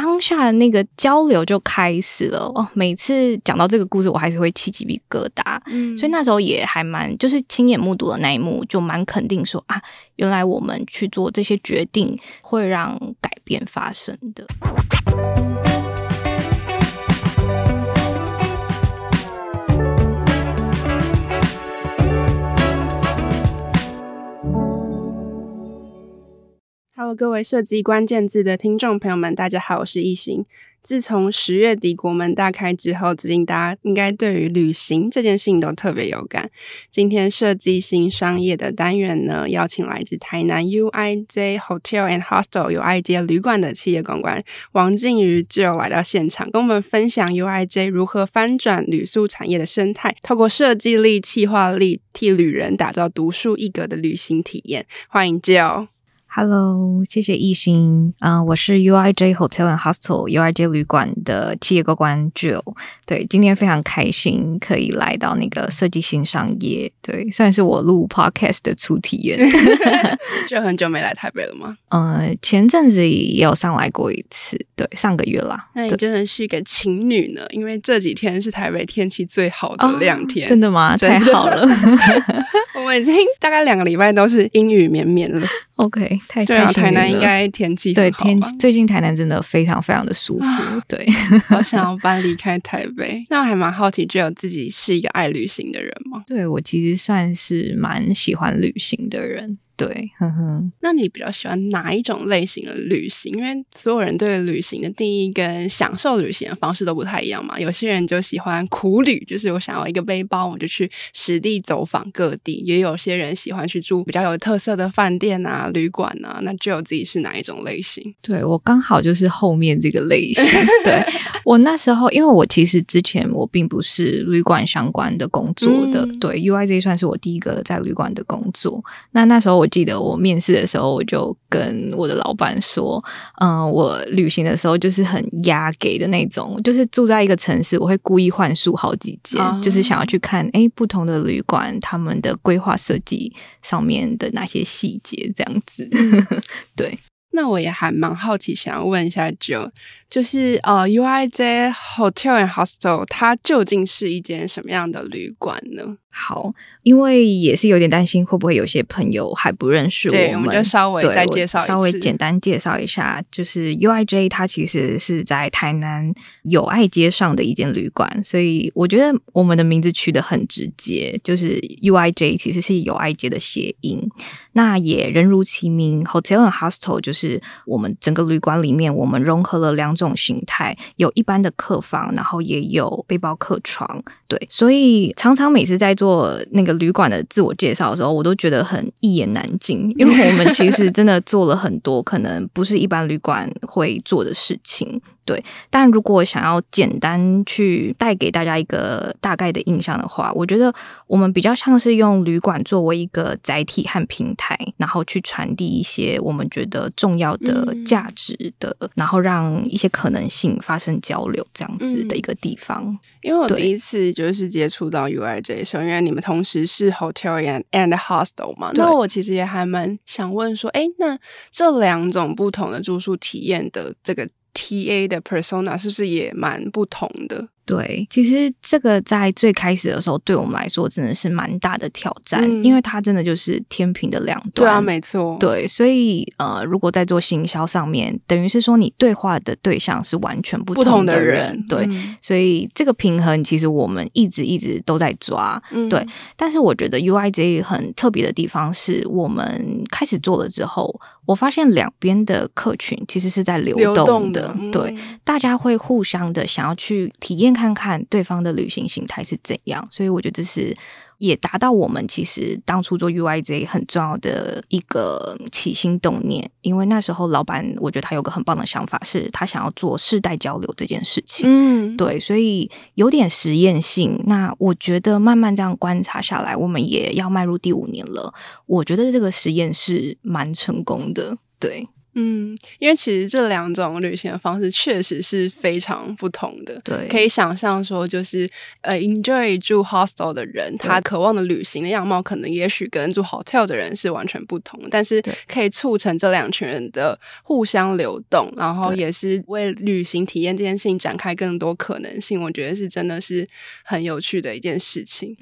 当下的那个交流就开始了哦。每次讲到这个故事，我还是会起鸡皮疙瘩。嗯，所以那时候也还蛮，就是亲眼目睹的那一幕，就蛮肯定说啊，原来我们去做这些决定会让改变发生的。Hello，各位设计关键字的听众朋友们，大家好，我是易行。自从十月底国门大开之后，最近大家应该对于旅行这件事情都特别有感。今天设计新商业的单元呢，邀请来自台南 UIJ Hotel and Hostel UIJ 旅馆的企业公关王静瑜就来到现场，跟我们分享 UIJ 如何翻转旅宿产业的生态，透过设计力、企划力，替旅人打造独树一格的旅行体验。欢迎 Jill。Hello，谢谢艺兴，嗯、uh，我是 UIJ Hotel and Hostel UIJ 旅馆的企业公关 Jill。对，今天非常开心可以来到那个设计新商业，对，算是我录 Podcast 的初体验。就很久没来台北了吗？嗯、uh，前阵子也有上来过一次，对，上个月啦。那你真的是一个情侣呢，因为这几天是台北天气最好的两天。Oh, 真的吗？太好了，我 们已经大概两个礼拜都是阴雨绵绵了。OK。太对啊，台南应该天气对天气最近台南真的非常非常的舒服，啊、对，我想要搬离开台北。那我还蛮好奇，只有自己是一个爱旅行的人吗？对，我其实算是蛮喜欢旅行的人。对，哼哼，那你比较喜欢哪一种类型的旅行？因为所有人对旅行的定义跟享受旅行的方式都不太一样嘛。有些人就喜欢苦旅，就是我想要一个背包，我就去实地走访各地；也有些人喜欢去住比较有特色的饭店啊、旅馆啊。那 Jill 自己是哪一种类型？对，我刚好就是后面这个类型。对，我那时候，因为我其实之前我并不是旅馆相关的工作的，嗯、对 U I Z 算是我第一个在旅馆的工作。那那时候我。记得我面试的时候，我就跟我的老板说：“嗯、呃，我旅行的时候就是很压给的那种，就是住在一个城市，我会故意换宿好几间，uh 就是想要去看哎不同的旅馆他们的规划设计上面的那些细节，这样子。” 对，那我也还蛮好奇，想要问一下 Jill，就是呃，UIJ Hotel and Hostel 它究竟是一间什么样的旅馆呢？好，因为也是有点担心会不会有些朋友还不认识我们，对，我们就稍微再介绍稍微简单介绍一下，就是 UIJ 它其实是在台南友爱街上的一间旅馆，所以我觉得我们的名字取得很直接，就是 UIJ 其实是友爱街的谐音。那也人如其名，Hotel and Hostel 就是我们整个旅馆里面，我们融合了两种形态，有一般的客房，然后也有背包客床，对，所以常常每次在做那个旅馆的自我介绍的时候，我都觉得很一言难尽，因为我们其实真的做了很多可能不是一般旅馆会做的事情。对，但如果想要简单去带给大家一个大概的印象的话，我觉得我们比较像是用旅馆作为一个载体和平台，然后去传递一些我们觉得重要的价值的，嗯，然后让一些可能性发生交流这样子的一个地方。嗯，因为我第一次就是接触到 UIJ 的时候，因为你们同时是 Hotel and Hostel 嘛，那我其实也还蛮想问说，哎，那这两种不同的住宿体验的这个。TA 的 persona 是不是也蛮不同的？对，其实这个在最开始的时候，对我们来说真的是蛮大的挑战，嗯，因为它真的就是天平的两端。对啊，没错。对，所以呃，如果在做行销上面，等于是说你对话的对象是完全不同的人。的人对，嗯，所以这个平衡其实我们一直一直都在抓。嗯，对。但是我觉得 UIJ 很特别的地方是我们开始做了之后，我发现两边的客群其实是在流动的。流动的，嗯，对，大家会互相的想要去体验。看看对方的旅行形态是怎样，所以我觉得这是也达到我们其实当初做 UIJ 很重要的一个起心动念。因为那时候老板，我觉得他有个很棒的想法，是他想要做世代交流这件事情。嗯，对，所以有点实验性。那我觉得慢慢这样观察下来，我们也要迈入第五年了。我觉得这个实验是蛮成功的。对。嗯，因为其实这两种旅行的方式确实是非常不同的。对，可以想象说，就是呃，enjoy 住 hostel 的人，他渴望的旅行的样貌，可能也许跟住 hotel 的人是完全不同。但是可以促成这两群人的互相流动，然后也是为旅行体验这件事情展开更多可能性。我觉得是真的是很有趣的一件事情。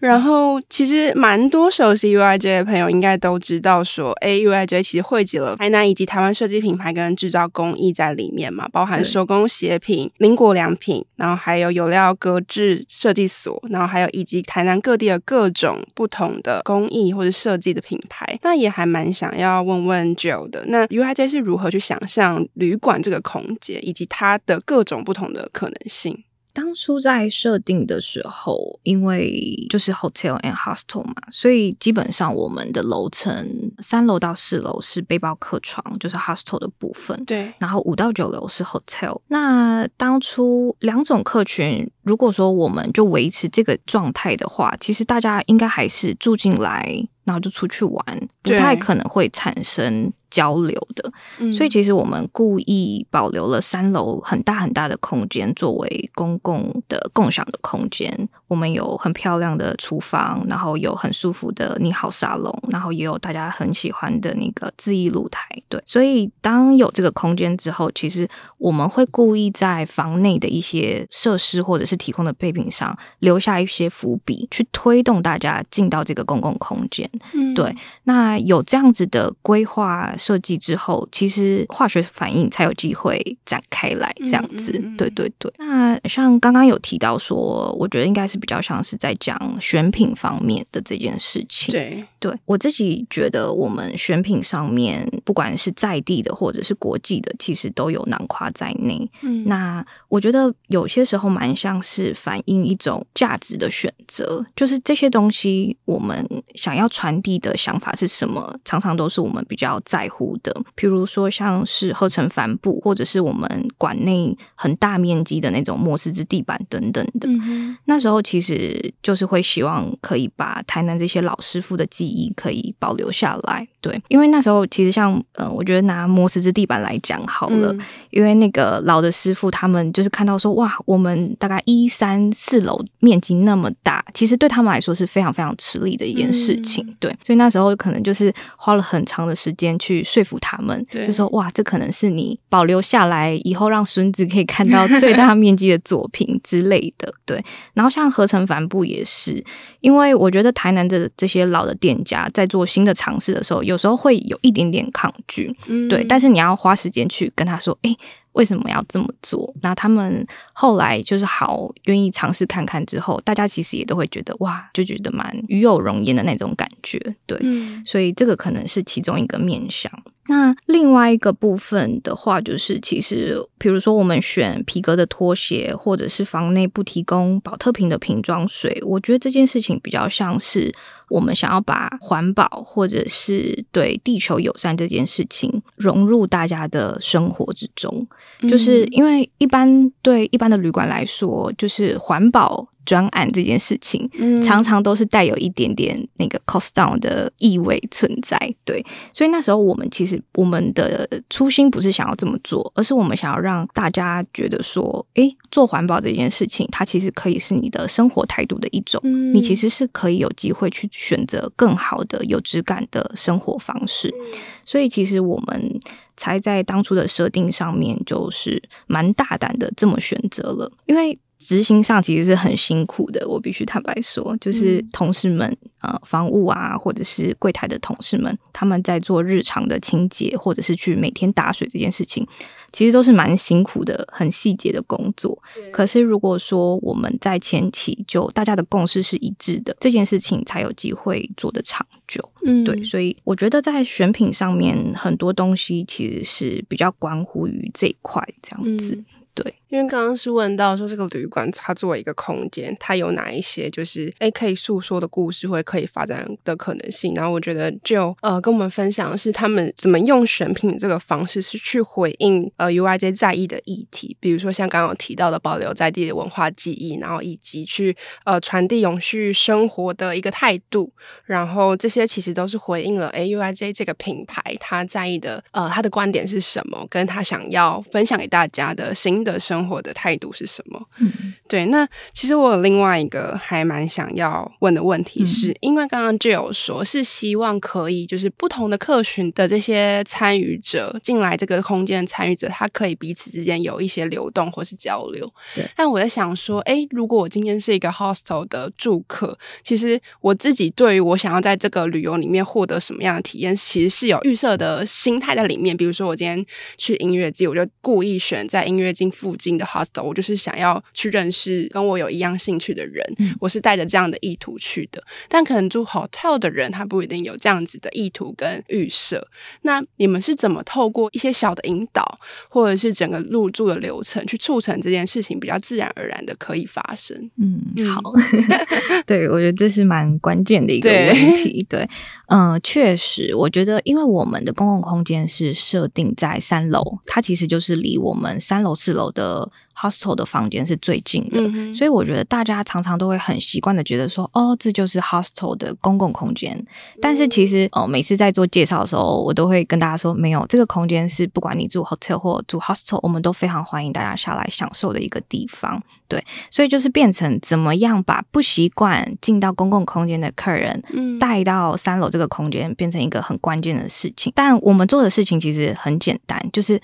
然后，其实蛮多熟悉 UIJ 的朋友应该都知道说，哎，UIJ 其实汇集了台南以及台湾设计品牌跟制造工艺在里面嘛，包含手工鞋品、林果良品，然后还有有料格致设计所，然后还有以及台南各地的各种不同的工艺或者设计的品牌。那也还蛮想要问问 Joe 的，那 UIJ 是如何去想象旅馆这个空间，以及它的各种不同的可能性？当初在设定的时候，因为就是 hotel and hostel 嘛，所以基本上我们的楼层三楼到四楼是背包客床，就是 hostel 的部分。对，然后五到九楼是 hotel。那当初两种客群，如果说我们就维持这个状态的话，其实大家应该还是住进来，然后就出去玩，不太可能会产生交流的，嗯，所以其实我们故意保留了三楼很大很大的空间作为公共的共享的空间。我们有很漂亮的厨房，然后有很舒服的你好沙龙，然后也有大家很喜欢的那个自意露台。对，所以当有这个空间之后，其实我们会故意在房内的一些设施或者是提供的备品上留下一些伏笔，去推动大家进到这个公共空间。嗯，对，那有这样子的规划。设计之后，其实化学反应才有机会展开来，这样子。嗯嗯嗯对对对。那像刚刚有提到说，我觉得应该是比较像是在讲选品方面的这件事情。对对，我自己觉得我们选品上面，不管是在地的或者是国际的，其实都有囊括在内。嗯，那我觉得有些时候蛮像是反映一种价值的选择，就是这些东西我们想要传递的想法是什么，常常都是我们比较在乎的，譬如说像是合成帆布，或者是我们馆内很大面积的那种磨石子地板等等的。嗯。那时候其实就是会希望可以把台南这些老师傅的记忆可以保留下来。对，因为那时候其实像呃，我觉得拿磨石子地板来讲好了，嗯，因为那个老的师傅他们就是看到说哇，我们大概一三四楼面积那么大，其实对他们来说是非常非常吃力的一件事情。嗯。对，所以那时候可能就是花了很长的时间去。说服他们，就说哇，这可能是你保留下来以后，让孙子可以看到最大面积的作品之类的。对，然后像合成帆布也是，因为我觉得台南的这些老的店家在做新的尝试的时候，有时候会有一点点抗拒，嗯，对。但是你要花时间去跟他说，哎，为什么要这么做？那他们后来就是好愿意尝试看看之后，大家其实也都会觉得哇，就觉得蛮与有容焉的那种感觉。对，嗯，所以这个可能是其中一个面向。那另外一个部分的话，就是其实，比如说我们选皮革的拖鞋，或者是房内不提供保特瓶的瓶装水，我觉得这件事情比较像是我们想要把环保或者是对地球友善这件事情融入大家的生活之中。就是因为一般对一般的旅馆来说，就是环保。专案这件事情，常常都是带有一点点那个 cost down 的意味存在，对。所以那时候我们其实我们的初心不是想要这么做，而是我们想要让大家觉得说，诶，做环保这件事情，它其实可以是你的生活态度的一种，你其实是可以有机会去选择更好的、有质感的生活方式。所以其实我们才在当初的设定上面，就是蛮大胆的这么选择了，因为。执行上其实是很辛苦的，我必须坦白说，就是同事们，呃，房务啊，或者是柜台的同事们，他们在做日常的清洁，或者是去每天打水这件事情，其实都是蛮辛苦的，很细节的工作。可是如果说我们在前期就大家的共识是一致的，这件事情才有机会做得长久。嗯，对，所以我觉得在选品上面很多东西其实是比较关乎于这一块这样子。嗯对，因为刚刚是问到说这个旅馆它作为一个空间，它有哪一些就是诶可以诉说的故事，或可以发展的可能性。然后我觉得就呃跟我们分享的是他们怎么用选品这个方式是去回应呃 UIJ 在意的议题，比如说像刚刚有提到的保留在地的文化记忆，然后以及去呃传递永续生活的一个态度。然后这些其实都是回应了诶 UIJ 这个品牌他在意的呃他的观点是什么，跟他想要分享给大家的新的生。生活的态度是什么？嗯，对。那其实我有另外一个还蛮想要问的问题是，是、嗯、因为刚刚就有说是希望可以就是不同的客群的这些参与者进来这个空间，参与者他可以彼此之间有一些流动或是交流。对。但我在想说，哎，如果我今天是一个 hostel 的住客，其实我自己对于我想要在这个旅游里面获得什么样的体验，其实是有预设的心态在里面。比如说，我今天去音乐季，我就故意选在音乐季附近的 hostel，我就是想要去认识跟我有一样兴趣的人，嗯、我是带着这样的意图去的。但可能住 hotel 的人，他不一定有这样子的意图跟预设。那你们是怎么透过一些小的引导，或者是整个入住的流程，去促成这件事情比较自然而然的可以发生？嗯，好，对，我觉得这是蛮关键的一个问题。对，嗯、确实，我觉得因为我们的公共空间是设定在三楼，它其实就是离我们三楼四楼的。Hostel 的房间是最近的，嗯，所以我觉得大家常常都会很习惯的觉得说，哦，这就是 hostel 的公共空间。但是其实，哦，每次在做介绍的时候，我都会跟大家说，没有，这个空间是不管你住 hotel 或住 hostel，我们都非常欢迎大家下来享受的一个地方。对，所以就是变成怎么样把不习惯进到公共空间的客人，带到三楼这个空间，变成一个很关键的事情。但我们做的事情其实很简单，就是。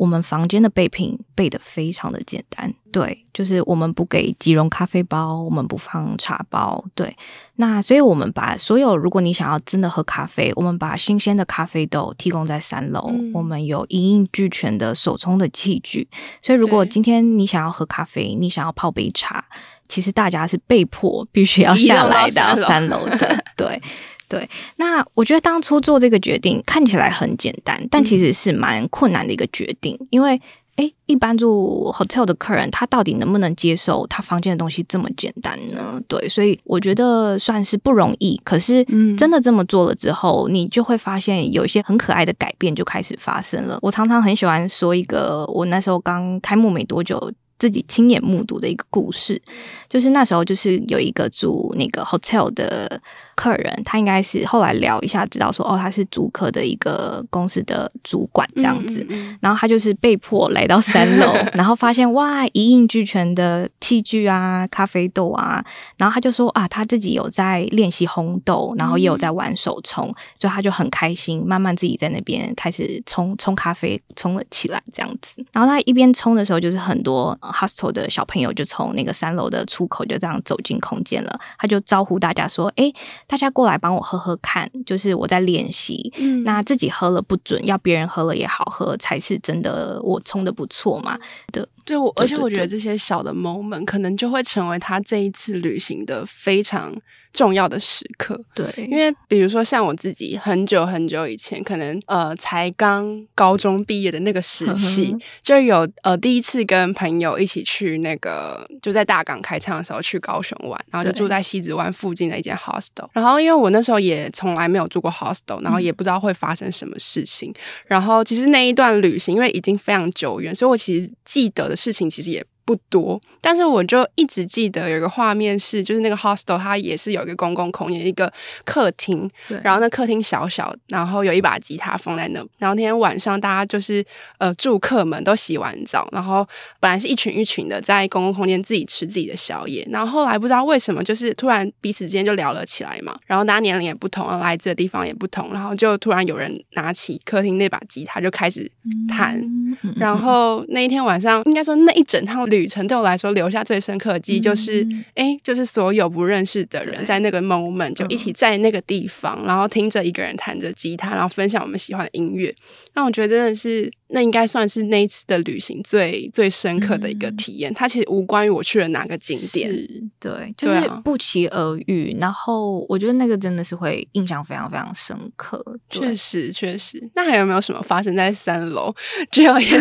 我们房间的备品备的非常的简单，对，就是我们不给即溶咖啡包，我们不放茶包，对。那所以我们把所有，如果你想要真的喝咖啡，我们把新鲜的咖啡豆提供在三楼，嗯、我们有一应俱全的手冲的器具。所以如果今天你想要喝咖啡，你想要泡杯茶，其实大家是被迫必须要下来到三楼的，对。对，那我觉得当初做这个决定看起来很简单，但其实是蛮困难的一个决定，嗯、因为诶，一般住 hotel 的客人他到底能不能接受他房间的东西这么简单呢？对，所以我觉得算是不容易。可是真的这么做了之后，嗯、你就会发现有一些很可爱的改变就开始发生了。我常常很喜欢说一个，我那时候刚开幕没多久。自己亲眼目睹的一个故事，就是那时候就是有一个住那个 hotel 的客人，他应该是后来聊一下知道说，哦，他是租客的一个公司的主管这样子，嗯嗯嗯，然后他就是被迫来到三楼，然后发现哇，一应俱全的器具啊，咖啡豆啊，然后他就说啊，他自己有在练习烘豆，然后也有在玩手冲，嗯、所以他就很开心，慢慢自己在那边开始冲冲咖啡，冲了起来这样子，然后他一边冲的时候，就是很多。hostel 的小朋友就从那个三楼的出口就这样走进空间了，他就招呼大家说：“哎、欸，大家过来帮我喝喝看，就是我在练习，嗯，那自己喝了不准，要别人喝了也好喝才是真的，我冲的不错嘛。”对，对，我而且我觉得这些小的 moment 可能就会成为他这一次旅行的非常。重要的时刻，对，因为比如说像我自己很久很久以前，可能呃才刚高中毕业的那个时期，就有呃第一次跟朋友一起去那个就在大港开唱的时候去高雄玩，然后就住在西子湾附近的一间 hostel，然后因为我那时候也从来没有住过 hostel，然后也不知道会发生什么事情，嗯、然后其实那一段旅行因为已经非常久远，所以我其实记得的事情其实也。不多，但是我就一直记得有一个画面是，就是那个 hostel 它也是有一个公共空间，一个客厅，对，然后那客厅小小，然后有一把吉他放在那，然后那天晚上大家就是呃住客们都洗完澡，然后本来是一群一群的在公共空间自己吃自己的宵夜，然后后来不知道为什么就是突然彼此之间就聊了起来嘛，然后大家年龄也不同，来自的地方也不同，然后就突然有人拿起客厅那把吉他就开始弹，嗯、然后那一天晚上应该说那一整趟旅。旅程对我来说留下最深刻的记忆，就是哎、嗯，就是所有不认识的人在那个 moment 就一起在那个地方，嗯、然后听着一个人弹着吉他，然后分享我们喜欢的音乐。那我觉得真的是。那应该算是那一次的旅行最最深刻的一个体验。嗯、它其实无关于我去了哪个景点，是对，就是不期而遇。啊、然后我觉得那个真的是会印象非常非常深刻。确实，确实。那还有没有什么发生在三楼，只有一个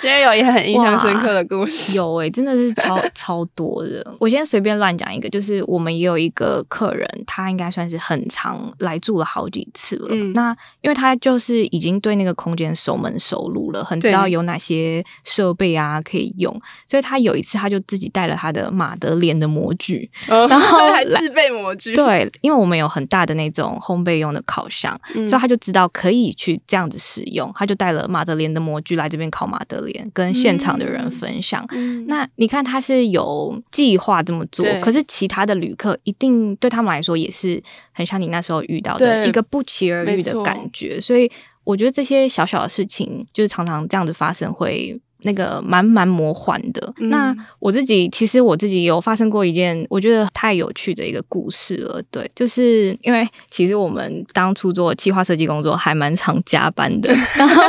只有也很印象深刻的故事？有诶、欸，真的是超超多的。我先随便乱讲一个，就是我们也有一个客人，他应该算是很长来住了好几次了。嗯，那因为他就是已经对那个空间熟门熟路。了，很知道有哪些设备啊可以用，所以他有一次他就自己带了他的马德莲的模具，哦、然后 还自备模具。对，因为我们有很大的那种烘焙用的烤箱，嗯、所以他就知道可以去这样子使用，他就带了马德莲的模具来这边烤马德莲，跟现场的人分享。嗯、那你看他是有计划这么做，可是其他的旅客一定对他们来说也是很像你那时候遇到的一个不期而遇的感觉，所以。我觉得这些小小的事情，就是常常这样子发生，会那个蛮蛮魔幻的。嗯、那我自己其实我自己有发生过一件我觉得太有趣的一个故事了。对，就是因为其实我们当初做企划设计工作还蛮常加班的。然后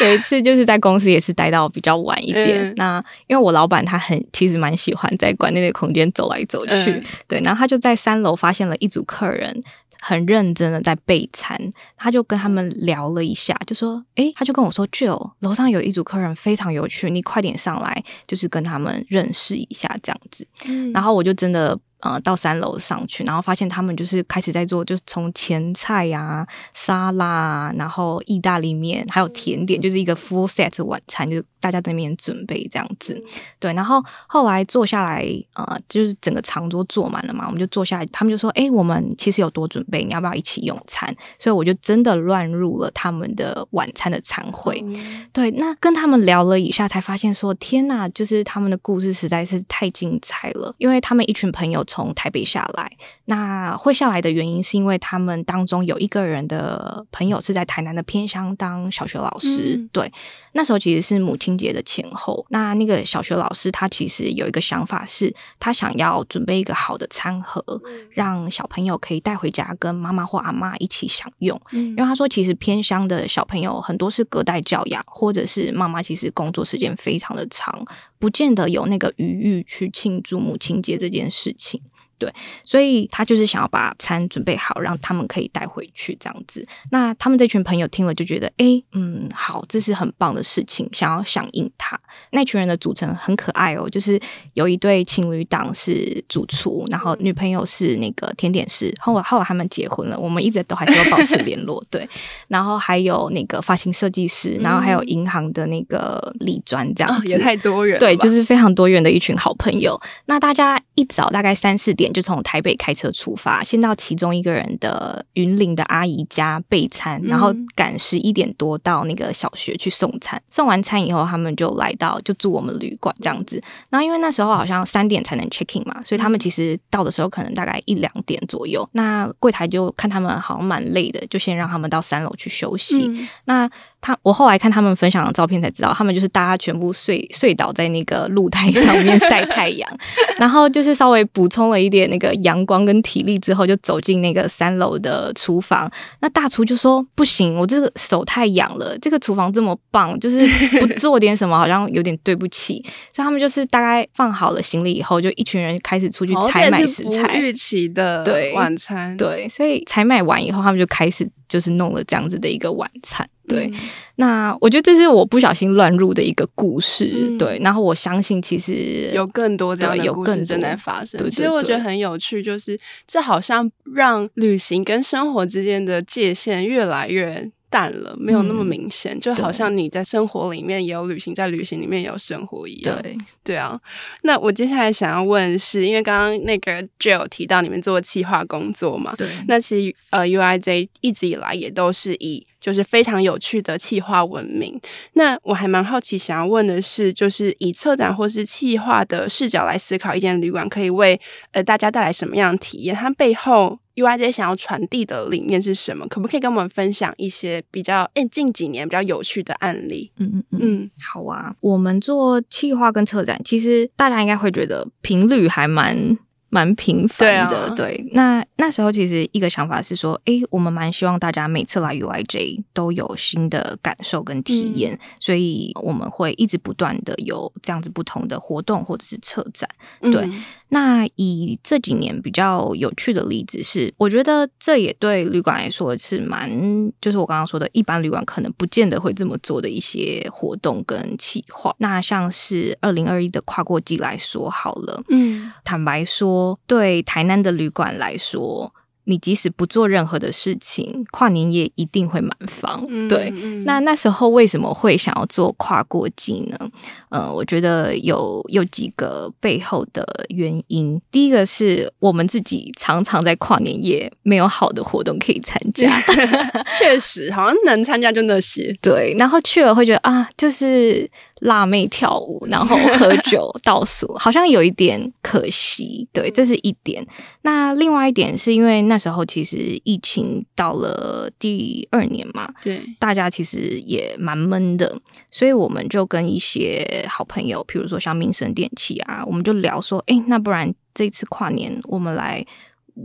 有一次就是在公司也是待到比较晚一点。嗯、那因为我老板他很其实蛮喜欢在馆内的空间走来走去。嗯、对，然后他就在三楼发现了一组客人。很认真的在备餐，他就跟他们聊了一下，就说：“诶，他就跟我说，Jill，楼上有一组客人非常有趣，你快点上来，就是跟他们认识一下这样子。”嗯，然后我就真的。呃，到三楼上去，然后发现他们就是开始在做，就是从前菜呀、啊、沙拉，然后意大利面，还有甜点，就是一个 full set 晚餐，就是大家在那边准备这样子。对，然后后来坐下来，呃，就是整个长桌坐满了嘛，我们就坐下来，他们就说：“哎，我们其实有多准备，你要不要一起用餐？”所以我就真的乱入了他们的晚餐的餐会。嗯、对，那跟他们聊了一下，才发现说：“天呐，就是他们的故事实在是太精彩了，因为他们一群朋友。”从台北下来，那会下来的原因是因为他们当中有一个人的朋友是在台南的偏乡当小学老师。嗯、对，那时候其实是母亲节的前后。那那个小学老师他其实有一个想法是，他想要准备一个好的餐盒，让小朋友可以带回家跟妈妈或阿妈一起享用。嗯、因为他说，其实偏乡的小朋友很多是隔代教养，或者是妈妈其实工作时间非常的长，不见得有那个余裕去庆祝母亲节这件事情。对，所以他就是想要把餐准备好，让他们可以带回去这样子。那他们这群朋友听了就觉得，哎，嗯，好，这是很棒的事情，想要响应他。那群人的组成很可爱哦，就是有一对情侣档是主厨，然后女朋友是那个甜点师。后来后来他们结婚了，我们一直都还是有保持联络。对，然后还有那个发型设计师，然后还有银行的那个理专，这样子、哦、也太多元了。对，就是非常多元的一群好朋友。那大家一早大概三四点。就从台北开车出发，先到其中一个人的云林的阿姨家备餐，然后赶十一点多到那个小学去送餐。送完餐以后，他们就来到就住我们旅馆这样子。然后因为那时候好像三点才能 check in 嘛，所以他们其实到的时候可能大概一两点左右。那柜台就看他们好像蛮累的，就先让他们到三楼去休息。嗯、那他我后来看他们分享的照片才知道，他们就是大家全部睡睡倒在那个露台上面 晒太阳，然后就是稍微补充了一点那个阳光跟体力之后，就走进那个三楼的厨房。那大厨就说：“不行，我这个手太痒了，这个厨房这么棒，就是不 做点什么好像有点对不起。”所以他们就是大概放好了行李以后，就一群人开始出去采买食材。预期的对晚餐对，对，所以采买完以后，他们就开始就是弄了这样子的一个晚餐。对，嗯、那我觉得这是我不小心乱入的一个故事。嗯、对，然后我相信其实有更多这样的故事正在发生。其实我觉得很有趣，就是这好像让旅行跟生活之间的界限越来越淡了，没有那么明显，嗯、就好像你在生活里面也有旅行，在旅行里面也有生活一样。对，对啊。那我接下来想要问的是，因为刚刚那个 Jill 提到你们做企划工作嘛，对。那其实呃，UIJ 一直以来也都是以就是非常有趣的企划闻名。那我还蛮好奇，想要问的是，就是以策展或是企划的视角来思考一间旅馆，可以为呃大家带来什么样的体验？它背后 UIJ 想要传递的理念是什么？可不可以跟我们分享一些比较诶、欸、近几年比较有趣的案例？嗯嗯嗯，嗯，好啊。我们做企划跟策展，其实大家应该会觉得频率还蛮。蛮频繁的，对，啊、对。那那时候其实一个想法是说，诶，我们蛮希望大家每次来 UIJ 都有新的感受跟体验，嗯、所以我们会一直不断的有这样子不同的活动或者是策展。对，嗯、那以这几年比较有趣的例子是，我觉得这也对旅馆来说是蛮，就是我刚刚说的，一般旅馆可能不见得会这么做的一些活动跟企划。那像是二零二一的跨过季来说好了，嗯，坦白说。对台南的旅馆来说，你即使不做任何的事情，跨年夜一定会满房。嗯、对，那那时候为什么会想要做跨过季呢？呃，我觉得有有几个背后的原因。第一个是我们自己常常在跨年夜没有好的活动可以参加，确实好像能参加就那些。对，然后去了会觉得啊，就是。辣妹跳舞，然后喝酒倒数，好像有一点可惜。对，这是一点。那另外一点是因为那时候其实疫情到了第二年嘛，对，大家其实也蛮闷的，所以我们就跟一些好朋友，比如说像民生电器啊，我们就聊说，哎，那不然这次跨年我们来。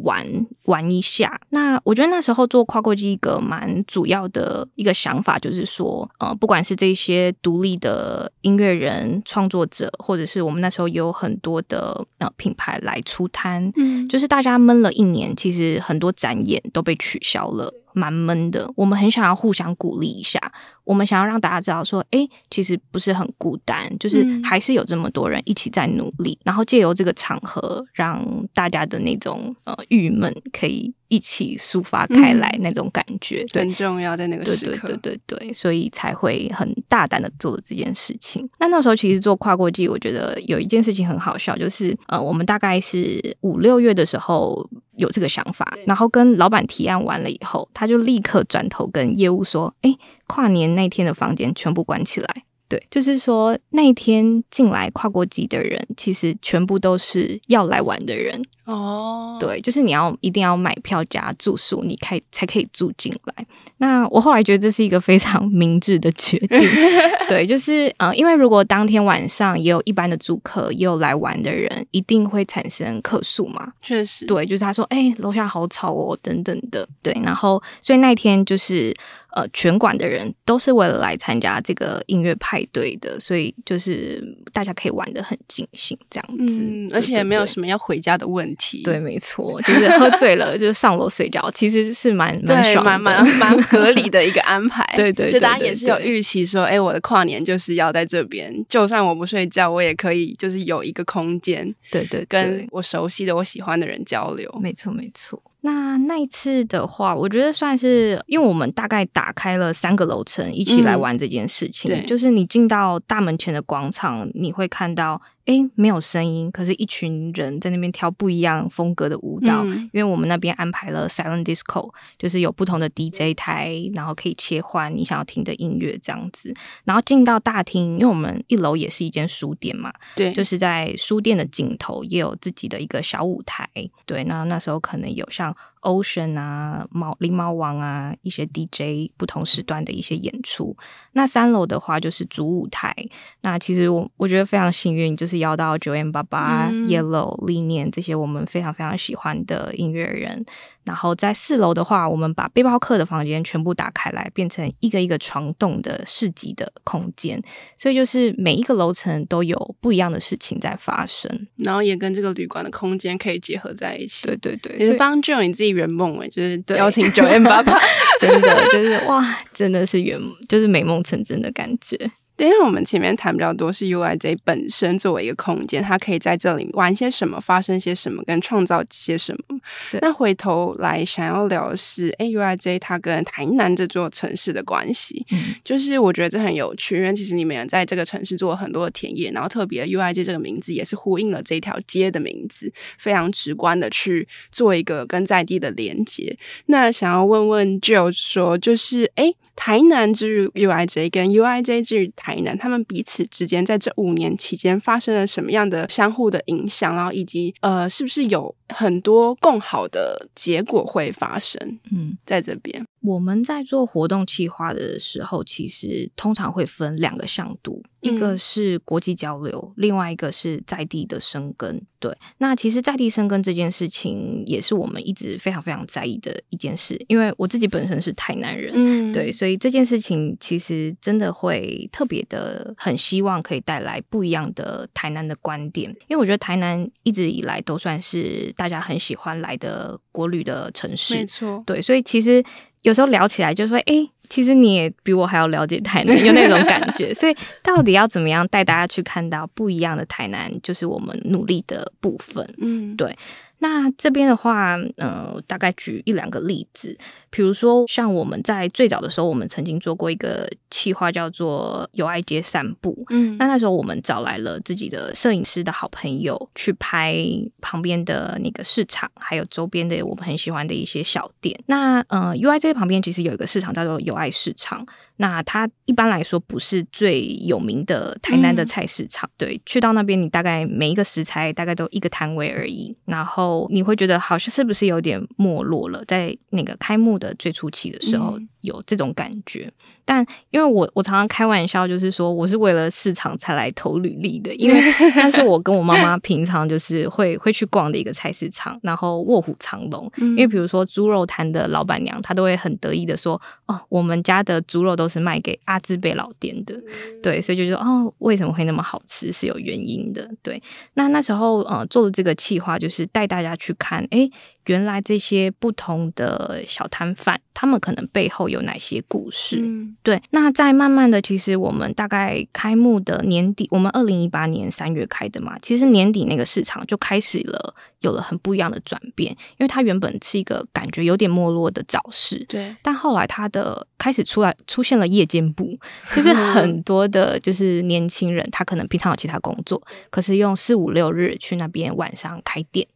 玩玩一下，那我觉得那时候做跨国际一个蛮主要的一个想法，就是说，呃，不管是这些独立的音乐人创作者，或者是我们那时候也有很多的呃品牌来出摊，嗯，就是大家闷了一年，其实很多展演都被取消了。蛮闷的，我们很想要互相鼓励一下，我们想要让大家知道说，哎，其实不是很孤单，就是还是有这么多人一起在努力，嗯、然后借由这个场合，让大家的那种呃郁闷可以。一起抒发开来那种感觉，嗯、对很重要，在那个时刻，对对对对对，所以才会很大胆的做这件事情。那那时候其实做跨过季，我觉得有一件事情很好笑，就是呃，我们大概是五六月的时候有这个想法，然后跟老板提案完了以后，他就立刻转头跟业务说：“哎，跨年那天的房间全部关起来。”对，就是说那一天进来跨国籍的人，其实全部都是要来玩的人哦。对，就是你要一定要买票加住宿，你开才可以住进来。那我后来觉得这是一个非常 明智的决定。对，就是呃，因为如果当天晚上也有一般的住客也有来玩的人，一定会产生客诉嘛。确实，对，就是他说，哎，楼下好吵哦，等等的。对，然后所以那一天就是。呃，全馆的人都是为了来参加这个音乐派对的，所以就是大家可以玩得很尽兴，这样子，嗯，而且也没有什么要回家的问题。对，没错，就是喝醉了就上楼睡觉，其实是蛮 蛮爽，蛮蛮蛮合理的一个安排。对，对对，就大家也是有预期说，哎，我的跨年就是要在这边，就算我不睡觉，我也可以就是有一个空间，对，对对，跟我熟悉的、我喜欢的人交流。没错，没错。那那一次的话，我觉得算是，因为我们大概打开了三个楼层，一起来玩这件事情。嗯、就是你进到大门前的广场，你会看到。诶，没有声音，可是一群人在那边跳不一样风格的舞蹈。嗯、因为我们那边安排了 silent disco，就是有不同的 DJ 台，然后可以切换你想要听的音乐这样子。然后进到大厅，因为我们一楼也是一间书店嘛，对，就是在书店的尽头也有自己的一个小舞台。对，那那时候可能有像 Ocean 啊、猫狸猫王啊一些 DJ 不同时段的一些演出。那三楼的话就是主舞台。那其实我我觉得非常幸运，就是。邀到 9m88、嗯、Yellow、历念这些我们非常非常喜欢的音乐人。然后在四楼的话，我们把背包客的房间全部打开来，变成一个一个床洞的市集的空间。所以就是每一个楼层都有不一样的事情在发生，然后也跟这个旅馆的空间可以结合在一起。对对对，也是帮 Jill 你自己圆梦哎，就是邀请九燕爸爸 真的就是哇，真的是圆，就是美梦成真的感觉。因为我们前面谈比较多是 UIJ 本身作为一个空间，它可以在这里玩些什么，发生些什么，跟创造些什么。那回头来想要聊的是，哎，UIJ 它跟台南这座城市的关系，嗯、就是我觉得这很有趣，因为其实你们也在这个城市做了很多的田野，然后特别 UIJ 这个名字也是呼应了这条街的名字，非常直观的去做一个跟在地的连接。那想要问问 Jill 说，就是哎。诶台南之于 UIJ 跟 UIJ 之于台南，他们彼此之间在这五年期间发生了什么样的相互的影响，然后以及呃，是不是有很多更好的结果会发生？嗯，在这边。我们在做活动企划的时候，其实通常会分两个向度，一个是国际交流，嗯、另外一个是在地的生根。对，那其实在地生根这件事情，也是我们一直非常非常在意的一件事。因为我自己本身是台南人，嗯，对，所以这件事情其实真的会特别的很希望可以带来不一样的台南的观点。因为我觉得台南一直以来都算是大家很喜欢来的国旅的城市，没错，对，所以其实。有时候聊起来就说，哎、欸，其实你也比我还要了解台南，有那种感觉。所以到底要怎么样带大家去看到不一样的台南，就是我们努力的部分。嗯，对。那这边的话，呃，大概举一两个例子，比如说像我们在最早的时候，我们曾经做过一个企划，叫做“友爱街散步”。嗯，那那时候我们找来了自己的摄影师的好朋友去拍旁边的那个市场，还有周边的我们很喜欢的一些小店。那呃，UI 这旁边其实有一个市场叫做友爱市场。那它一般来说不是最有名的台南的菜市场，嗯、对，去到那边你大概每一个食材大概都一个摊位而已，然后你会觉得好像是不是有点没落了，在那个开幕的最初期的时候。嗯有这种感觉，但因为我我常常开玩笑，就是说我是为了市场才来投履历的，因为 那是我跟我妈妈平常就是会会去逛的一个菜市场，然后卧虎藏龙。因为比如说猪肉摊的老板娘，她都会很得意的说：“哦，我们家的猪肉都是卖给阿兹贝老店的。”对，所以就说哦，为什么会那么好吃是有原因的。对，那那时候呃做的这个企划就是带大家去看，哎。原来这些不同的小摊贩，他们可能背后有哪些故事？嗯、对，那在慢慢的，其实我们大概开幕的年底，我们二零一八年三月开的嘛，其实年底那个市场就开始了，有了很不一样的转变，因为它原本是一个感觉有点没落的早市，对，但后来它的开始出来出现了夜间部，就是很多的，就是年轻人，他可能平常有其他工作，可是用四五六日去那边晚上开店。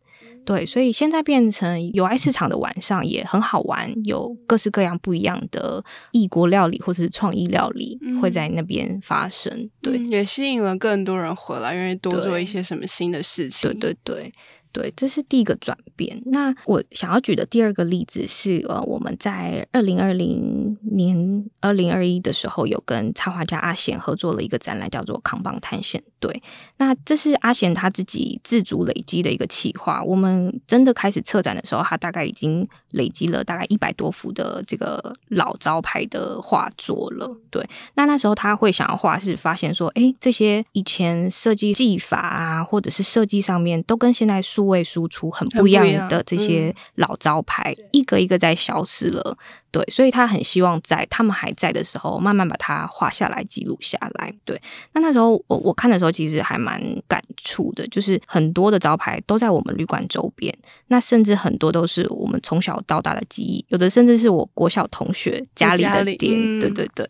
对，所以现在变成有爱市场的晚上也很好玩，有各式各样不一样的异国料理或者是创意料理会在那边发生。嗯、对、嗯，也吸引了更多人回来，愿意多做一些什么新的事情。对对对。对，这是第一个转变。那我想要举的第二个例子是，呃，我们在二零二零年、二零二一的时候，有跟插画家阿贤合作了一个展览，叫做《扛棒探险队》。那这是阿贤他自己自主累积的一个企划。我们真的开始策展的时候，他大概已经累积了大概一百多幅的这个老招牌的画作了。对，那那时候他会想要画，是发现说，哎，这些以前设计技法啊，或者是设计上面，都跟现在数位输出很不一样的这些老招牌，一个一个在消失了。对，所以他很希望在他们还在的时候，慢慢把它画下来、记录下来。对，那那时候我我看的时候，其实还蛮感触的，就是很多的招牌都在我们旅馆周边，那甚至很多都是我们从小到大的记忆，有的甚至是我国小同学家里的店。嗯、对对对。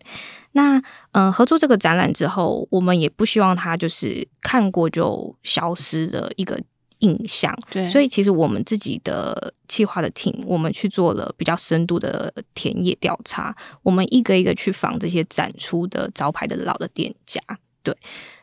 那嗯、呃，合作这个展览之后，我们也不希望它就是看过就消失的一个。印象，对，所以其实我们自己的企划的 team，我们去做了比较深度的田野调查，我们一个一个去访这些展出的招牌的老的店家。对，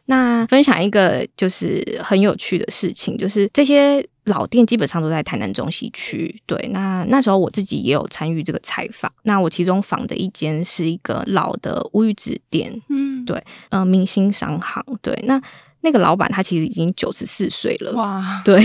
那分享一个就是很有趣的事情，就是这些老店基本上都在台南中西区。对，那那时候我自己也有参与这个采访，那我其中访的一间是一个老的乌鱼子店，嗯，对，呃，明星商行，对，那。那个老板他其实已经九十四岁了，哇，对。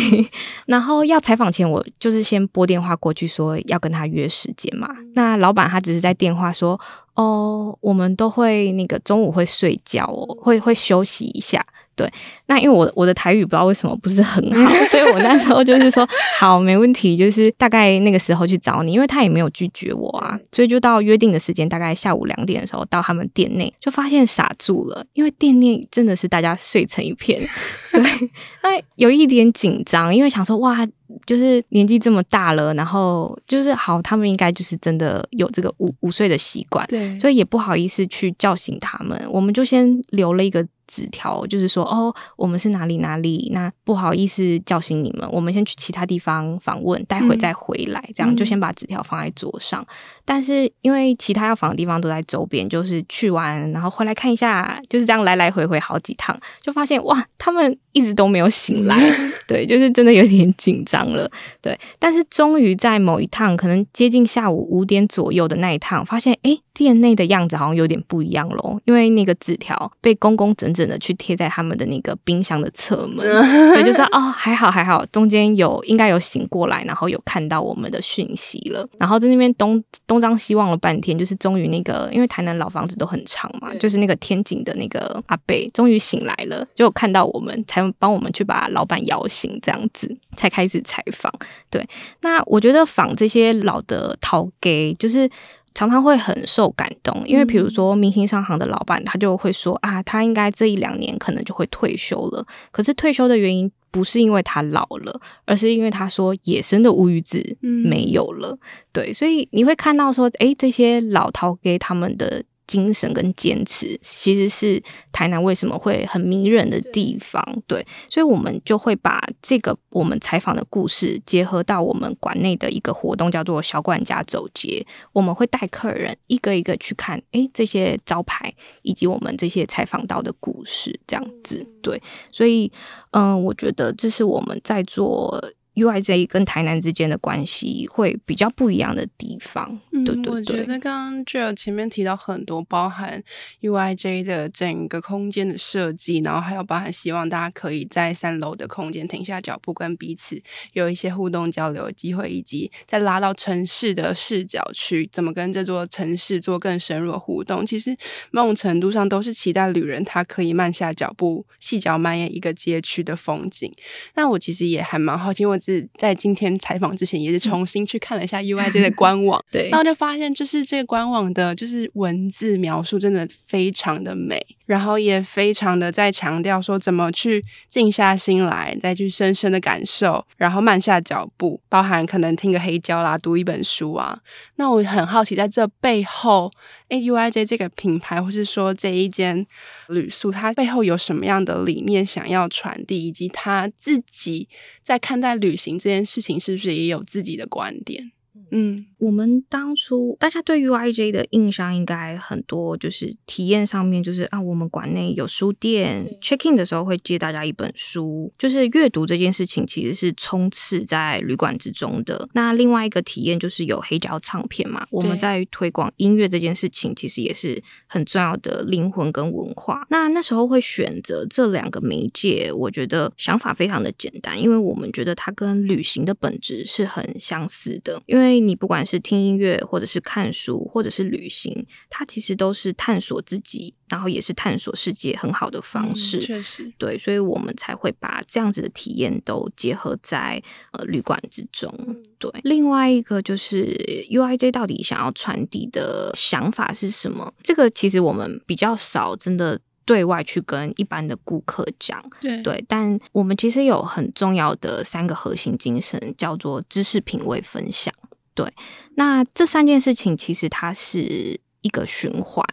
然后要采访前，我就是先拨电话过去说要跟他约时间嘛。那老板他只是在电话说，哦，我们都会那个中午会睡觉哦，会会休息一下。对，那因为我我的台语不知道为什么不是很 好，所以我那时候就是说好，没问题，就是大概那个时候去找你，因为他也没有拒绝我啊，所以就到约定的时间，大概下午两点的时候到他们店内，就发现傻住了，因为店内真的是大家睡成一片，对，那有一点紧张，因为想说哇。就是年纪这么大了，然后就是好，他们应该就是真的有这个午午睡的习惯，对，所以也不好意思去叫醒他们，我们就先留了一个。纸条就是说，哦，我们是哪里哪里，那不好意思叫醒你们，我们先去其他地方访问，待会再回来，嗯、这样就先把纸条放在桌上。嗯、但是因为其他要访的地方都在周边，就是去完然后回来看一下，就是这样来来回回好几趟，就发现哇，他们一直都没有醒来，嗯、对，就是真的有点紧张了，对。但是终于在某一趟，可能接近下午五点左右的那一趟，发现哎，店内的样子好像有点不一样喽，因为那个纸条被工工整整。的去贴在他们的那个冰箱的侧门，所以就是哦，还好还好，中间有应该有醒过来，然后有看到我们的讯息了，然后在那边东东张西望了半天，就是终于那个，因为台南老房子都很长嘛，就是那个天井的那个阿伯终于醒来了，就看到我们才帮我们去把老板摇醒，这样子才开始采访。对，那我觉得访这些老的头家就是。常常会很受感动，因为比如说明星商行的老板，他就会说啊，他应该这一两年可能就会退休了。可是退休的原因不是因为他老了，而是因为他说野生的乌鱼子没有了。对，所以你会看到说，诶，这些老饕给他们的。精神跟坚持，其实是台南为什么会很迷人的地方。对，所以我们就会把这个我们采访的故事结合到我们馆内的一个活动，叫做小管家走街。我们会带客人一个一个去看，诶，这些招牌以及我们这些采访到的故事，这样子。对，所以，嗯、呃，我觉得这是我们在做。UIJ 跟台南之间的关系会比较不一样的地方。嗯，对对对，我觉得刚刚 Jill 前面提到很多，包含 UIJ 的整个空间的设计，然后还有包含希望大家可以在三楼的空间停下脚步，跟彼此有一些互动交流的机会，以及再拉到城市的视角去，怎么跟这座城市做更深入的互动。其实某种程度上都是期待旅人他可以慢下脚步，细嚼慢咽一个街区的风景。那我其实也还蛮好奇，因为是在今天采访之前，也是重新去看了一下 UIJ 的官网，对，然后就发现，就是这个官网的，就是文字描述真的非常的美，然后也非常的在强调说怎么去静下心来，再去深深的感受，然后慢下脚步，包含可能听个黑胶啦，读一本书啊。那我很好奇，在这背后，诶，UIJ 这个品牌，或是说这一间旅宿，它背后有什么样的理念想要传递，以及他自己在看待旅行这件事情，是不是也有自己的观点？嗯，我们当初大家对 UIJ 的印象应该很多，就是体验上面，就是啊，我们馆内有书店，check in 的时候会借大家一本书，就是阅读这件事情其实是充斥在旅馆之中的。那另外一个体验就是有黑胶唱片嘛，我们在推广音乐这件事情，其实也是很重要的灵魂跟文化。那那时候会选择这两个媒介，我觉得想法非常的简单，因为我们觉得它跟旅行的本质是很相似的，因为。你不管是听音乐，或者是看书，或者是旅行，它其实都是探索自己，然后也是探索世界很好的方式。嗯，确实，对，所以我们才会把这样子的体验都结合在呃旅馆之中。对，另外一个就是 UIJ 到底想要传递的想法是什么？这个其实我们比较少真的。对外去跟一般的顾客讲，对，对，但我们其实有很重要的三个核心精神，叫做知识、品味、分享。对，那这三件事情其实它是一个循环，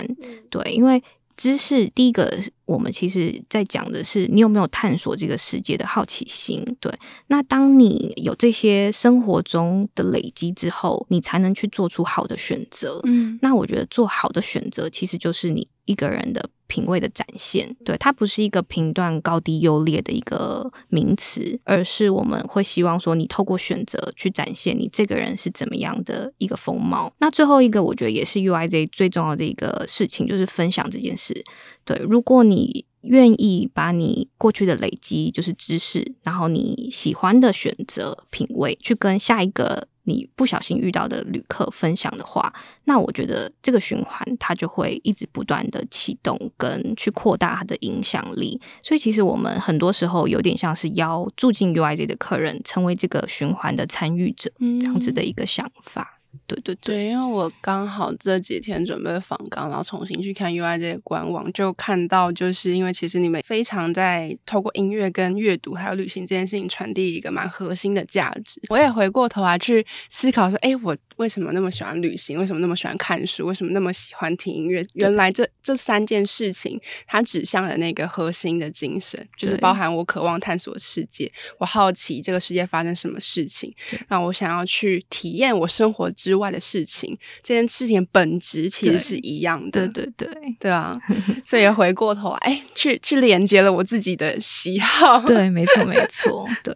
对，因为知识第一个，我们其实在讲的是你有没有探索这个世界的好奇心，对。那当你有这些生活中的累积之后，你才能去做出好的选择。嗯，那我觉得做好的选择其实就是你。一个人的品味的展现，对，它不是一个评断高低优劣的一个名词，而是我们会希望说，你透过选择去展现你这个人是怎么样的一个风貌。那最后一个，我觉得也是 U I Z 最重要的一个事情，就是分享这件事。对，如果你愿意把你过去的累积，就是知识，然后你喜欢的选择品味，去跟下一个。你不小心遇到的旅客分享的话，那我觉得这个循环它就会一直不断的启动跟去扩大它的影响力。所以其实我们很多时候有点像是邀住进 UIZ 的客人成为这个循环的参与者，这样子的一个想法。对对对，对，因为我刚好这几天准备访港，然后重新去看 UIJ 的官网，就看到就是因为其实你们非常在透过音乐跟阅读还有旅行这件事情传递一个蛮核心的价值。我也回过头来去思考说，哎，我为什么那么喜欢旅行？为什么那么喜欢看书？为什么那么喜欢听音乐？原来这这三件事情，它指向了那个核心的精神，就是包含我渴望探索世界，我好奇这个世界发生什么事情，那我想要去体验我生活之外的事情，这件事情本质其实是一样的。对对对对啊，所以回过头来，哎，去去连接了我自己的喜好。对，没错没错，对，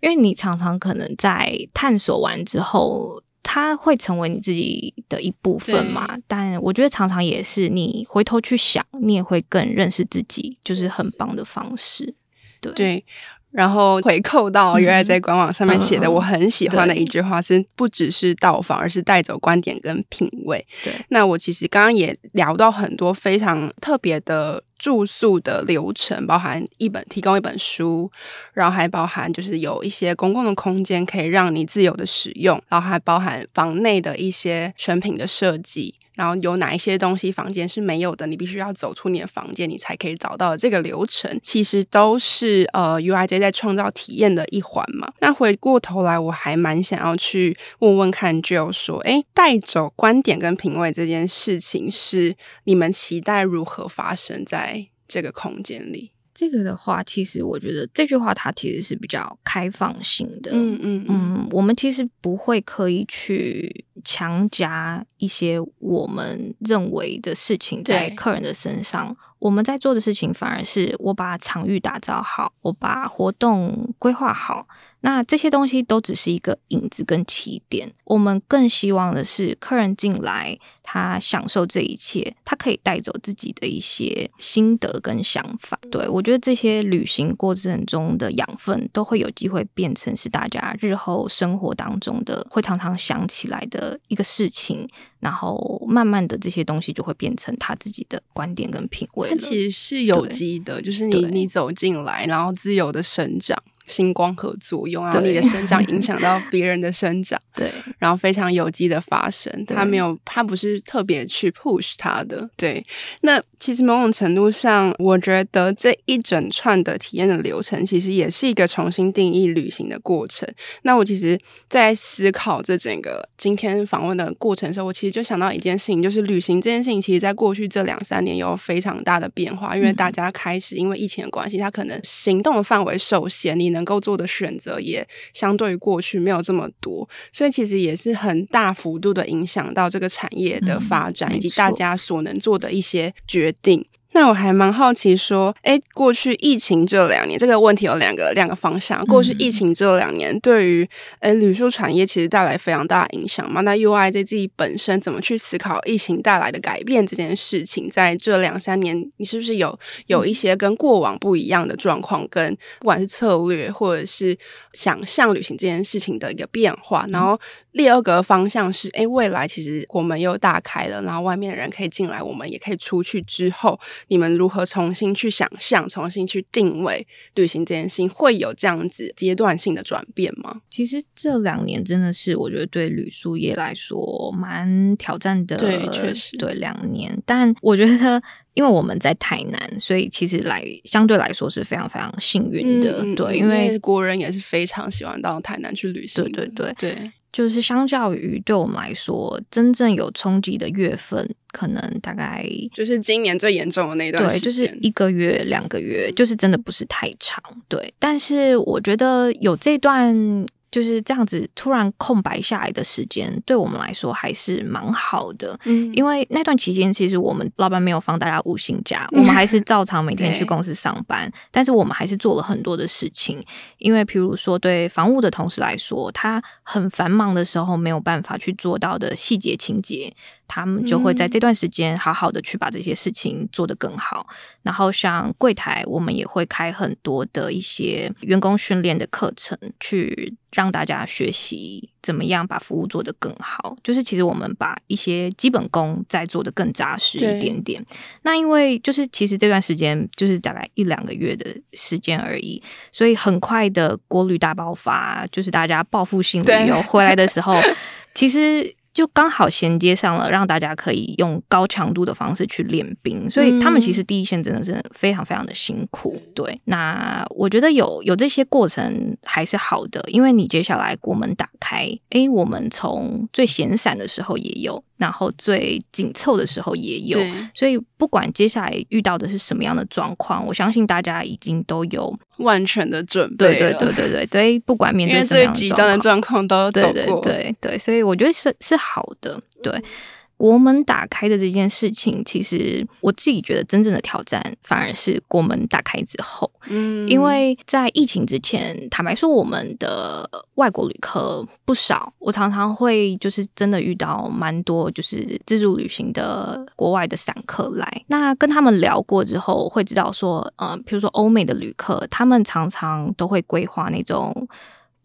因为你常常可能在探索完之后。它会成为你自己的一部分嘛？但我觉得常常也是你回头去想，你也会更认识自己，就是很棒的方式。对，对，然后回扣到原来在官网上面写的，我很喜欢的一句话是：不只是到访，而是带走观点跟品味。对，那我其实刚刚也聊到很多非常特别的。住宿的流程包含一本提供一本书，然后还包含就是有一些公共的空间可以让你自由的使用，然后还包含房内的一些选品的设计。然后有哪一些东西房间是没有的，你必须要走出你的房间，你才可以找到这个流程。其实都是呃 UIJ 在创造体验的一环嘛。那回过头来，我还蛮想要去问问看，Jill 说，诶，带走观点跟品味这件事情，是你们期待如何发生在这个空间里？这个的话，其实我觉得这句话它其实是比较开放性的。嗯嗯嗯，我们其实不会刻意去强加一些我们认为的事情在客人的身上。我们在做的事情，反而是我把场域打造好，我把活动规划好。那这些东西都只是一个影子跟起点。我们更希望的是，客人进来，他享受这一切，他可以带走自己的一些心得跟想法。对，我觉得这些旅行过程中的养分，都会有机会变成是大家日后生活当中的会常常想起来的一个事情。然后慢慢的，这些东西就会变成他自己的观点跟品味。它其实是有机的，就是你你走进来，然后自由的生长。星光合作用，然后你的生长影响到别人的生长，对，然后非常有机的发生，他没有，他不是特别去 push 他的，对。那其实某种程度上，我觉得这一整串的体验的流程，其实也是一个重新定义旅行的过程。那我其实，在思考这整个今天访问的过程的时候，我其实就想到一件事情，就是旅行这件事情，其实在过去这两三年有非常大的变化，因为大家开始因为疫情的关系，他可能行动的范围受限，你能。能够做的选择也相对于过去没有这么多，所以其实也是很大幅度的影响到这个产业的发展，以及大家所能做的一些决定。那我还蛮好奇，说，哎，过去疫情这两年，这个问题有两个两个方向。过去疫情这两年，对于哎旅宿产业其实带来非常大的影响嘛？那 UIJ 自己本身怎么去思考疫情带来的改变这件事情？在这两三年，你是不是有有一些跟过往不一样的状况，跟不管是策略或者是想象旅行这件事情的一个变化？然后。第二个方向是，哎，未来其实国门又大开了，然后外面的人可以进来，我们也可以出去。之后，你们如何重新去想象、重新去定位旅行这件事情，会有这样子阶段性的转变吗？其实这两年真的是我觉得对旅宿业来说蛮挑战的，对，确实，对两年。但我觉得，因为我们在台南，所以其实来相对来说是非常非常幸运的，嗯、对，因为国人也是非常喜欢到台南去旅行，对对对对。就是相较于对我们来说，真正有冲击的月份，可能大概就是今年最严重的那段时间，对，就是一个月、两个月，就是真的不是太长。对，但是我觉得有这段。就是这样子突然空白下来的时间，对我们来说还是蛮好的。嗯，因为那段期间，其实我们老板没有放大家无薪假，我们还是照常每天去 公司上班。但是我们还是做了很多的事情，因为譬如说，对房务的同事来说，他很繁忙的时候没有办法去做到的细节清洁。他们就会在这段时间好好的去把这些事情做得更好。然后像柜台，我们也会开很多的一些员工训练的课程，去让大家学习怎么样把服务做得更好。就是其实我们把一些基本功再做得更扎实一点点。那因为就是其实这段时间就是大概一两个月的时间而已，所以很快的国旅大爆发，就是大家报复性旅游回来的时候，其实。就刚好衔接上了，让大家可以用高强度的方式去练兵。所以他们其实第一线真的是非常非常的辛苦。对，那我觉得有有这些过程还是好的，因为你接下来国门打开，诶，我们从最闲散的时候也有。然后最紧凑的时候也有，所以不管接下来遇到的是什么样的状况，我相信大家已经都有万全的准备。对对对对对，所以不管面对什么样的最极端的状况都走过。对对对对，所以我觉得是是好的，对。国门打开的这件事情，其实我自己觉得真正的挑战反而是国门打开之后。嗯，因为在疫情之前，坦白说，我们的外国旅客不少，我常常会就是真的遇到蛮多就是自助旅行的国外的散客来。那跟他们聊过之后，会知道说，呃，比如说欧美的旅客，他们常常都会规划那种。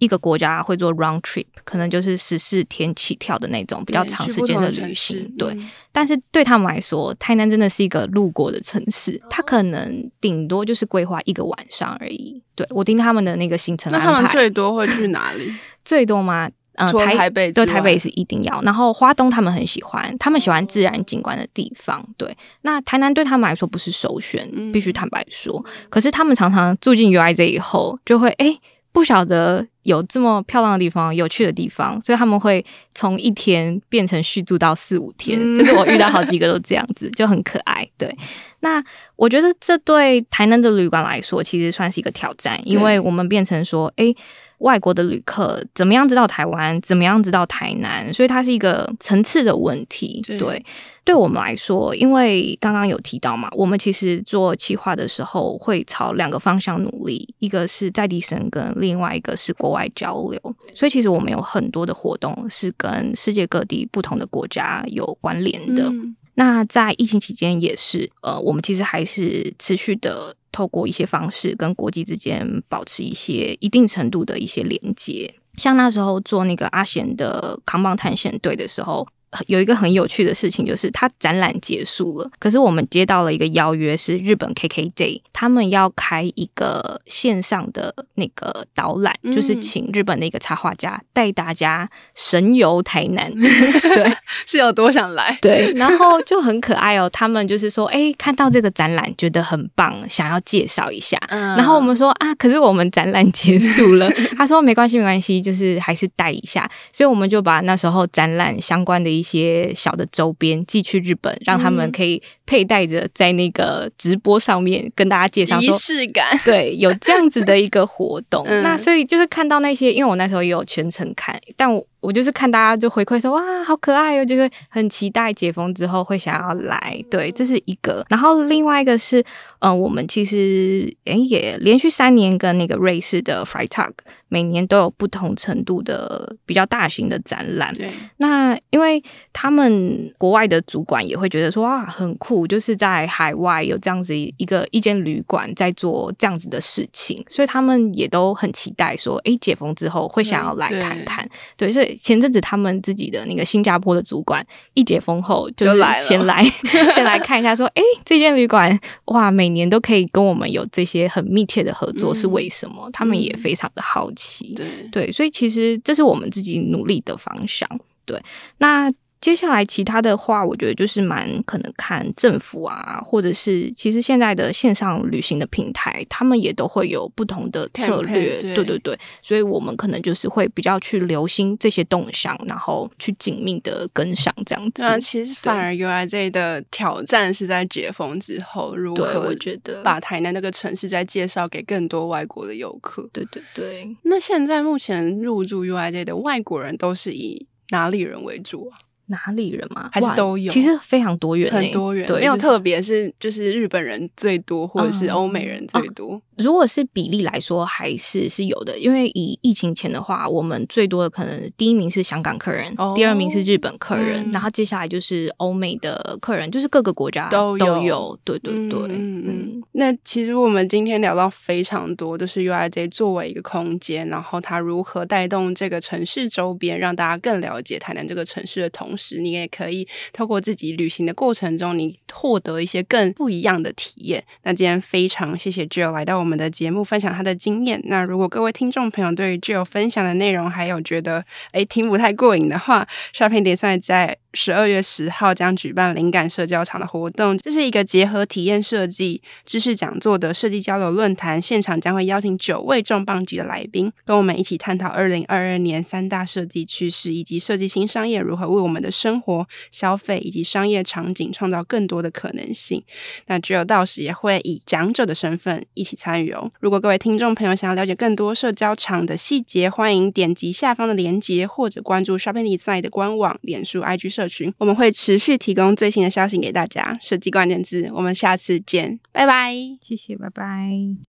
一个国家会做 round trip，可能就是十四天起跳的那种比较长时间的旅行。对，嗯、但是对他们来说，台南真的是一个路过的城市，他可能顶多就是规划一个晚上而已。对，我听他们的那个行程安排，那他们最多会去哪里？最多吗？嗯、呃，台北对台北是一定要。然后花东他们很喜欢，他们喜欢自然景观的地方。对，那台南对他们来说不是首选，必须坦白说。嗯、可是他们常常住进 U I Z 以后，就会哎。诶不晓得有这么漂亮的地方、有趣的地方，所以他们会从一天变成续住到四五天。嗯、就是我遇到好几个都这样子，就很可爱。对，那我觉得这对台南的旅馆来说，其实算是一个挑战，因为我们变成说，哎。外国的旅客怎么样知道台湾？怎么样知道台南？所以它是一个层次的问题。对，对，对我们来说，因为刚刚有提到嘛，我们其实做企划的时候会朝两个方向努力，一个是在地生根，另外一个是国外交流。所以其实我们有很多的活动是跟世界各地不同的国家有关联的。嗯那在疫情期间也是，呃，我们其实还是持续的透过一些方式跟国际之间保持一些一定程度的一些连接，像那时候做那个阿贤的扛棒探险队的时候。有一个很有趣的事情，就是他展览结束了，可是我们接到了一个邀约，是日本 KKday，他们要开一个线上的那个导览，嗯、就是请日本的一个插画家带大家神游台南。对，是有多想来？对，然后就很可爱哦。他们就是说，哎，看到这个展览觉得很棒，想要介绍一下。嗯、然后我们说啊，可是我们展览结束了。他说没关系，没关系，就是还是带一下。所以我们就把那时候展览相关的一。一些小的周边寄去日本，让他们可以佩戴着，在那个直播上面跟大家介绍，仪式感。对，有这样子的一个活动。嗯、那所以就是看到那些，因为我那时候也有全程看，但我。我就是看大家就回馈说哇，好可爱哦，就是很期待解封之后会想要来。对，这是一个。然后另外一个是，呃，我们其实诶也连续三年跟那个瑞士的 Freitag 每年都有不同程度的比较大型的展览。对。那因为他们国外的主管也会觉得说哇，很酷，就是在海外有这样子一个一间旅馆在做这样子的事情，所以他们也都很期待说，诶，解封之后会想要来看看。对，对，所以。前阵子他们自己的那个新加坡的主管一解封后就来先来 先来看一下，说：“哎、欸，这间旅馆哇，每年都可以跟我们有这些很密切的合作，是为什么？”嗯、他们也非常的好奇。对对，所以其实这是我们自己努力的方向。对，那。接下来其他的话，我觉得就是蛮可能看政府啊，或者是其实现在的线上旅行的平台，他们也都会有不同的策略，对，对对对，所以我们可能就是会比较去留心这些动向，然后去紧密的跟上这样子。那其实反而 UIJ 的挑战是在解封之后，如何我觉得把台南那个城市再介绍给更多外国的游客。对对对。那现在目前入住 UIJ 的外国人都是以哪里人为主啊？哪里人吗？还是都有？其实非常多元，很多元，没有特别是就是日本人最多，或者是欧美人最多。如果是比例来说，还是是有的。因为以疫情前的话，我们最多的可能第一名是香港客人，第二名是日本客人，然后接下来就是欧美的客人，就是各个国家都有。都有，对对对，嗯嗯。那其实我们今天聊到非常多，就是 UIJ 作为一个空间，然后它如何带动这个城市周边，让大家更了解台南这个城市的同。同时，你也可以透过自己旅行的过程中，你获得一些更不一样的体验。那今天非常谢谢 Jill 来到我们的节目分享他的经验。那如果各位听众朋友对于 Jill 分享的内容还有觉得诶听不太过瘾的话，Shopping Design 在十二月十号将举办灵感社交场的活动，这是一个结合体验设计、知识讲座的设计交流论坛。现场将会邀请九位重磅级的来宾，跟我们一起探讨二零二二年三大设计趋势，以及设计新商业如何为我们的生活、消费以及商业场景创造更多的可能性。那 Jill 到时也会以讲者的身份一起参与哦。如果各位听众朋友想要了解更多社交场的细节，欢迎点击下方的链接，或者关注 Shopping Design 的官网、脸书、IG 社社群，我们会持续提供最新的消息给大家。设计关键字，我们下次见，拜拜，谢谢，拜拜。